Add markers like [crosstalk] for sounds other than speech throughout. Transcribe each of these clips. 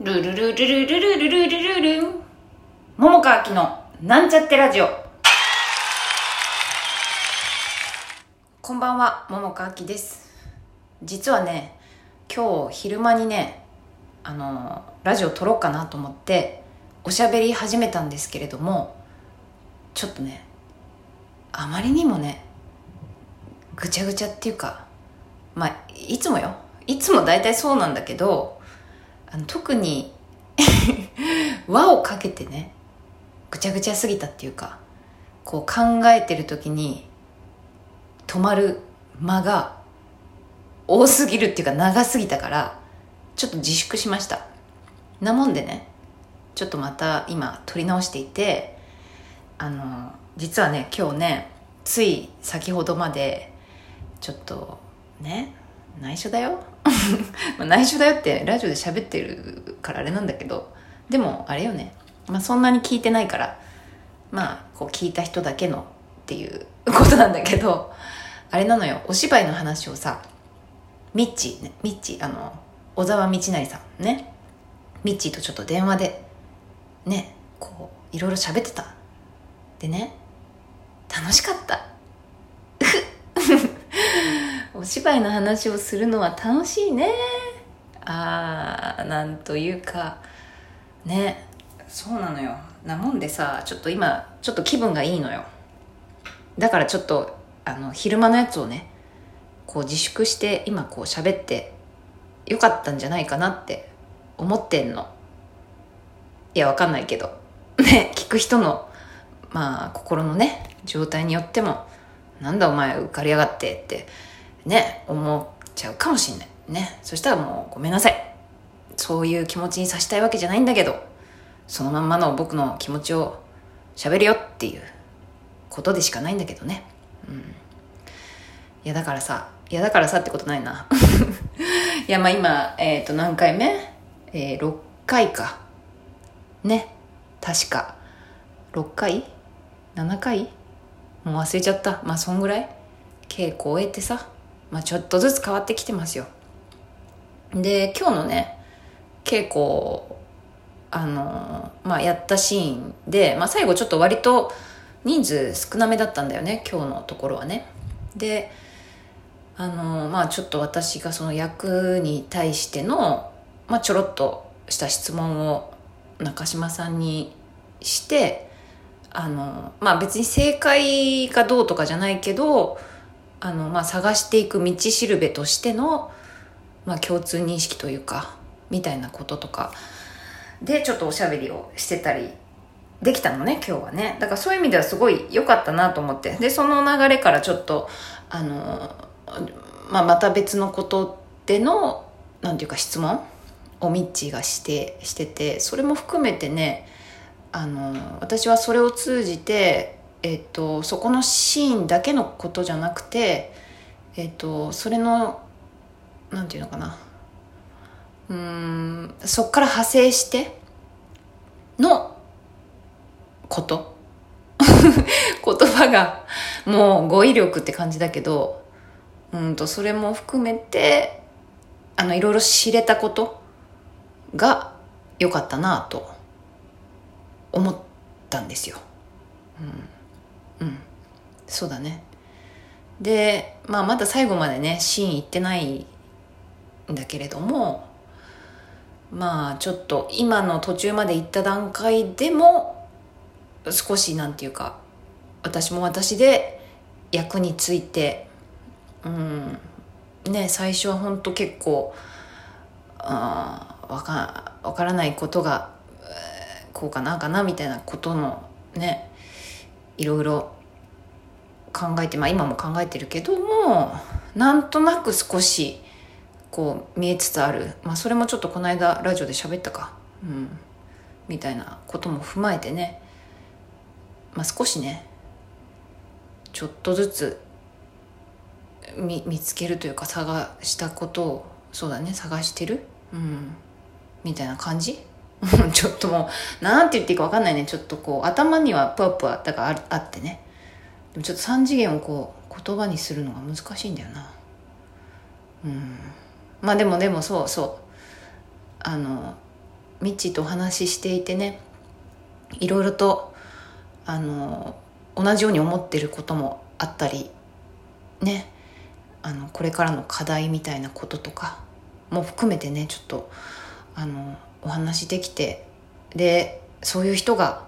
ルルルルルルルルルルルル桃川きのなんちゃってラジオこんばんは桃川きです実はね今日昼間にねあのラジオ撮ろうかなと思っておしゃべり始めたんですけれどもちょっとねあまりにもねぐちゃぐちゃっていうかまあいつもよいつも大体そうなんだけどあの特に [laughs] 輪をかけてねぐちゃぐちゃすぎたっていうかこう考えてる時に止まる間が多すぎるっていうか長すぎたからちょっと自粛しました。なもんでねちょっとまた今撮り直していてあの実はね今日ねつい先ほどまでちょっとね内緒だよ。[laughs] まあ内緒だよってラジオで喋ってるからあれなんだけどでもあれよね、まあ、そんなに聞いてないからまあこう聞いた人だけのっていう [laughs] ことなんだけどあれなのよ。お芝居の話をさミッチーねミッチーあの小沢道成さんね。ミッチーとちょっと電話でねこういろいろ喋ってた。でね楽しかった。お芝居の話をするのは楽しいね。あーなんというか。ね。そうなのよ。なもんでさちょっと今ちょっと気分がいいのよ。だからちょっとあの昼間のやつをねこう自粛して今こう喋ってよかったんじゃないかなって思ってんの。いやわかんないけど。ね聞く人のまあ心のね状態によってもなんだお前浮かれやがってって。ね思っちゃうかもしんない。ね。そしたらもうごめんなさい。そういう気持ちにさしたいわけじゃないんだけどそのまんまの僕の気持ちを喋るよっていうことでしかないんだけどね。うん。いやだからさいやだからさってことないな。[laughs] いやまあ今えっ、ー、と何回目？えー、6回か。ね。確か。6回？7回？もう忘れちゃった。まあそんぐらい？稽古終えてさ。まあ、ちょっとずつ変わってきてますよ。で今日のね稽古あのまあやったシーンで、まあ、最後ちょっと割と人数少なめだったんだよね今日のところはね。であのまあちょっと私がその役に対しての、まあ、ちょろっとした質問を中島さんにしてあのまあ別に正解かどうとかじゃないけどあの、まあ、探していく道しるべとしての、まあ、共通認識というかみたいなこととか。でちょっとおしゃべりをしてたりできたのね今日はね。だからそういう意味ではすごい良かったなと思って。でその流れからちょっとあの、まあ、また別のことでのなんていうか質問をミッチーがしてしててそれも含めてねあの私はそれを通じてえっと、そこのシーンだけのことじゃなくて、えっと、それのなんていうのかな。うんそっから派生してのこと。[laughs] 言葉がもう語彙力って感じだけどうんとそれも含めてあのいろいろ知れたことが良かったなと思ったんですよ。うん。うん。そうだね。で、まあ、まだ最後までねシーン行ってないんだけれどもまあちょっと今の途中まで行った段階でも少しなんていうか私も私で役についてうんね最初は本当結構あ分か分からないことがこうかなかなみたいなことのねいろいろ考えてまあ今も考えてるけどもなんとなく少しこう見えつつある。まあそれもちょっとこの間ラジオで喋ったか。うん。みたいなことも踏まえてね。まあ少しねちょっとずつ見見つけるというか探したことをそうだね探してる？うん。みたいな感じ？[laughs] ちょっともう、なんて言っていいか分かんないね。ちょっとこう、頭にはぷわぷわ、だからあってね。でもちょっと3次元をこう、言葉にするのが難しいんだよな。うん。まあでもでもそうそう。あの、ミッチーとお話ししていてねいろいろとあの同じように思ってることもあったりねあのこれからの課題みたいなこととかも含めてねちょっとあのお話できてでそういう人が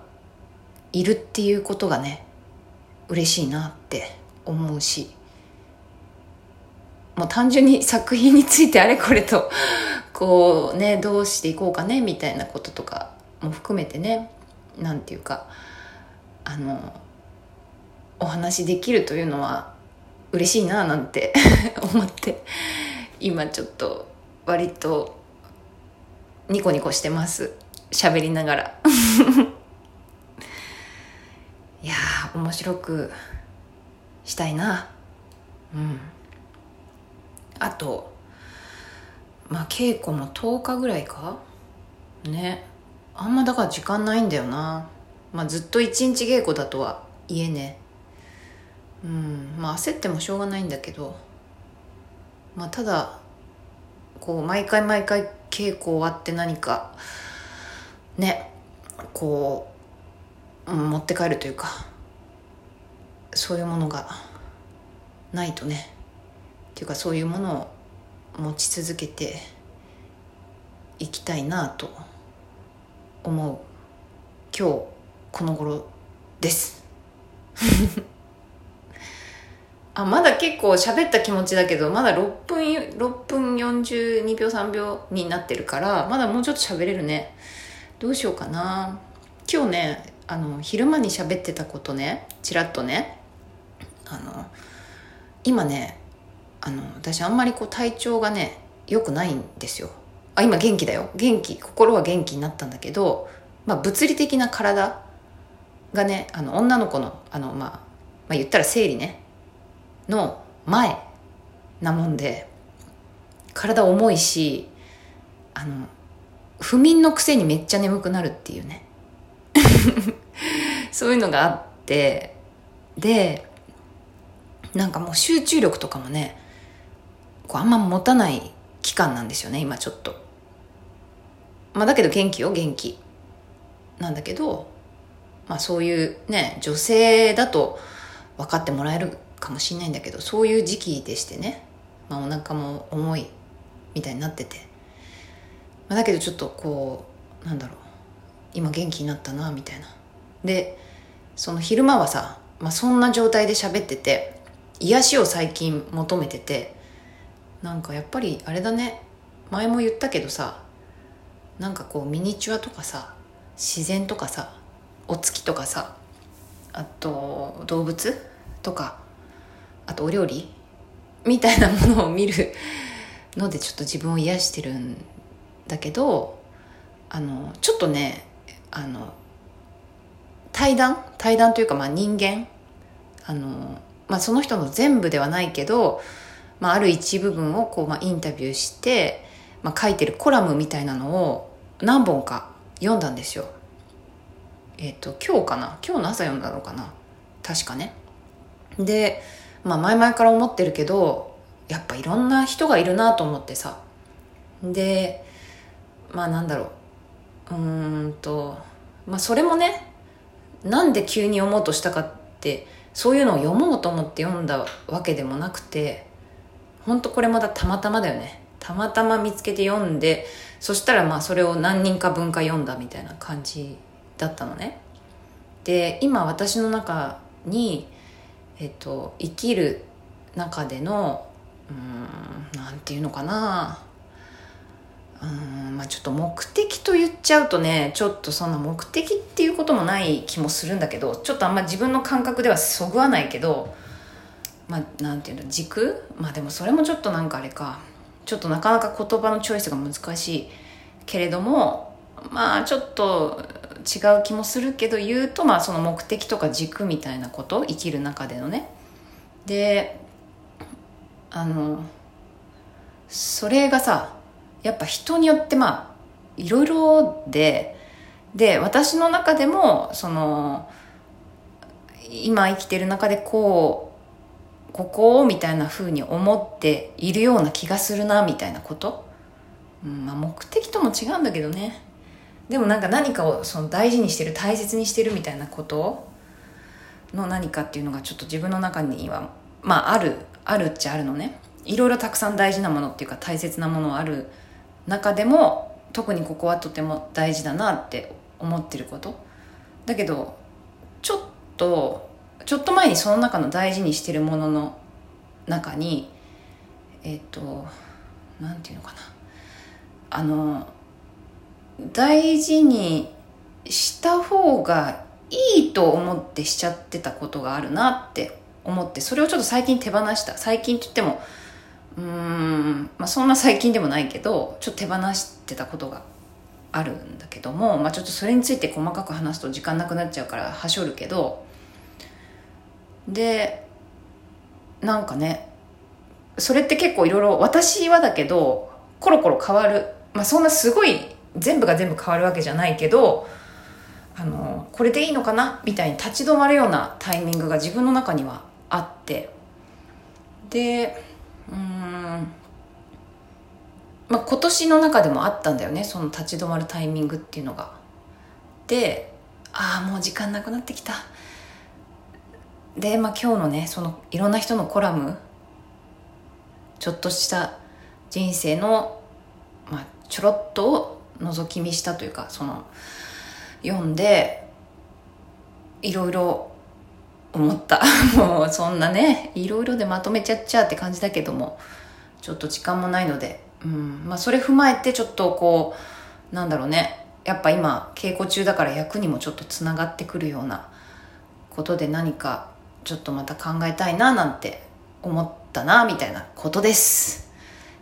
いるっていうことがね嬉しいなって思うし。もう単純に作品についてあれこれと [laughs] こうねどうしていこうかねみたいなこととかも含めてねなんていうかあのお話できるというのは嬉しいななんて [laughs] 思って今ちょっと割とニコニコしてます。喋りながら。いや面白くしたいな。うん。あとまあ稽古も10日ぐらいか？ね。あんまだから時間ないんだよな。まあずっと一日稽古だとは言えね。うん。まあ焦ってもしょうがないんだけど。まあただこう毎回毎回稽古終わって何かねこう、持って帰るというかそういうものがないとねっていうかそういうものを持ち続けていきたいなと思う今日この頃です。[laughs] あまだ結構喋った気持ちだけどまだ6分6分42秒3秒になってるからまだもうちょっと喋れるね。どうしようかな。今日ねあの昼間に喋ってたことねちらっとね。あの今ねあの私あんまりこう体調がね良くないんですよ。あ今元気だよ。元気心は元気になったんだけど、まあ、物理的な体がねあの女の子のあの、まあ、まあ言ったら生理ね。の前なもんで体重いしあの不眠のくせにめっちゃ眠くなるっていうね。[laughs] そういうのがあってでなんかもう集中力とかもねこうあんま持たない期間なんですよね今ちょっと。まあだけど元気よ元気。なんだけどまあそういうね女性だと分かってもらえるかもしれないんだけどそういう時期でしてね、まあ、お腹も重いみたいになってて、まあ、だけどちょっとこうなんだろう。今元気になったなみたいな。でその昼間はさ、まあ、そんな状態で喋ってて癒しを最近求めててなんかやっぱりあれだね。前も言ったけどさなんかこうミニチュアとかさ自然とかさお月とかさあと動物とかあとお料理？みたいなものを見るのでちょっと自分を癒してるんだけどあのちょっとねあの対談？対談というかまあ人間？あの、まあ、その人の全部ではないけど、まあ、ある一部分をこう、まあ、インタビューして、まあ、書いてるコラムみたいなのを何本か読んだんですよ。えっ、ー、と今日かな？今日の朝読んだのかな？確かね。でまあ前々から思ってるけどやっぱいろんな人がいるなと思ってさ。でまあなんだろう。うーんとまあそれもねなんで急に読もうとしたかってそういうのを読もうと思って読んだわけでもなくて本当これまだたまたまだよね。たまたま見つけて読んでそしたらまあそれを何人か分か読んだみたいな感じだったのね。で今私の中にえっと、生きる中でのうんなんていうのかな。うんまあちょっと目的と言っちゃうとねちょっとそんな目的っていうこともない気もするんだけどちょっとあんま自分の感覚ではそぐわないけどまあなんていうの軸？まあでもそれもちょっとなんかあれか。ちょっとなかなか言葉のチョイスが難しいけれどもまあちょっと違う気もするけど言うとまあその目的とか軸みたいなこと？生きる中でのね。であのそれがさやっぱ人によってまあいろいろでで私の中でもその今生きてる中でこうここをみたいな風に思っているような気がするなみたいなこと、うんまあ、目的とも違うんだけどね。でもなんか何かをその大事にしてる大切にしてるみたいなこと？の何かっていうのがちょっと自分の中にはまああるあるっちゃあるのね。いろいろたくさん大事なものっていうか大切なものある中でも特にここはとても大事だなって思ってること。だけどちょっとちょっと前にその中の大事にしてるものの中にえっ、となんていうのかな。あの大事にした方がいいと思ってしちゃってたことがあるなって思ってそれをちょっと最近手放した。最近って言ってもうーん、まあ、そんな最近でもないけどちょっと手放してたことがあるんだけども、まあ、ちょっとそれについて細かく話すと時間なくなっちゃうからはしょるけどでなんかねそれって結構いろいろ私はだけどコロコロ変わる。まあそんなすごい全部が全部変わるわけじゃないけどあのこれでいいのかな？みたいに立ち止まるようなタイミングが自分の中にはあって。でうんまあ今年の中でもあったんだよねその立ち止まるタイミングっていうのが。でああもう時間なくなってきた。で、まあ、今日のねそのいろんな人のコラムちょっとした人生の、まあ、ちょろっとを覗き見したというかその読んでいろいろ思った。[laughs] もうそんなねいろいろでまとめちゃっちゃって感じだけどもちょっと時間もないので、うん。まあ、それ踏まえてちょっとこうなんだろうね。やっぱ今稽古中だから役にもちょっとつながってくるようなことで何かちょっとまた考えたいななんて思ったなみたいなことです。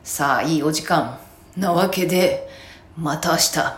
さあいいお時間なわけでまた明日。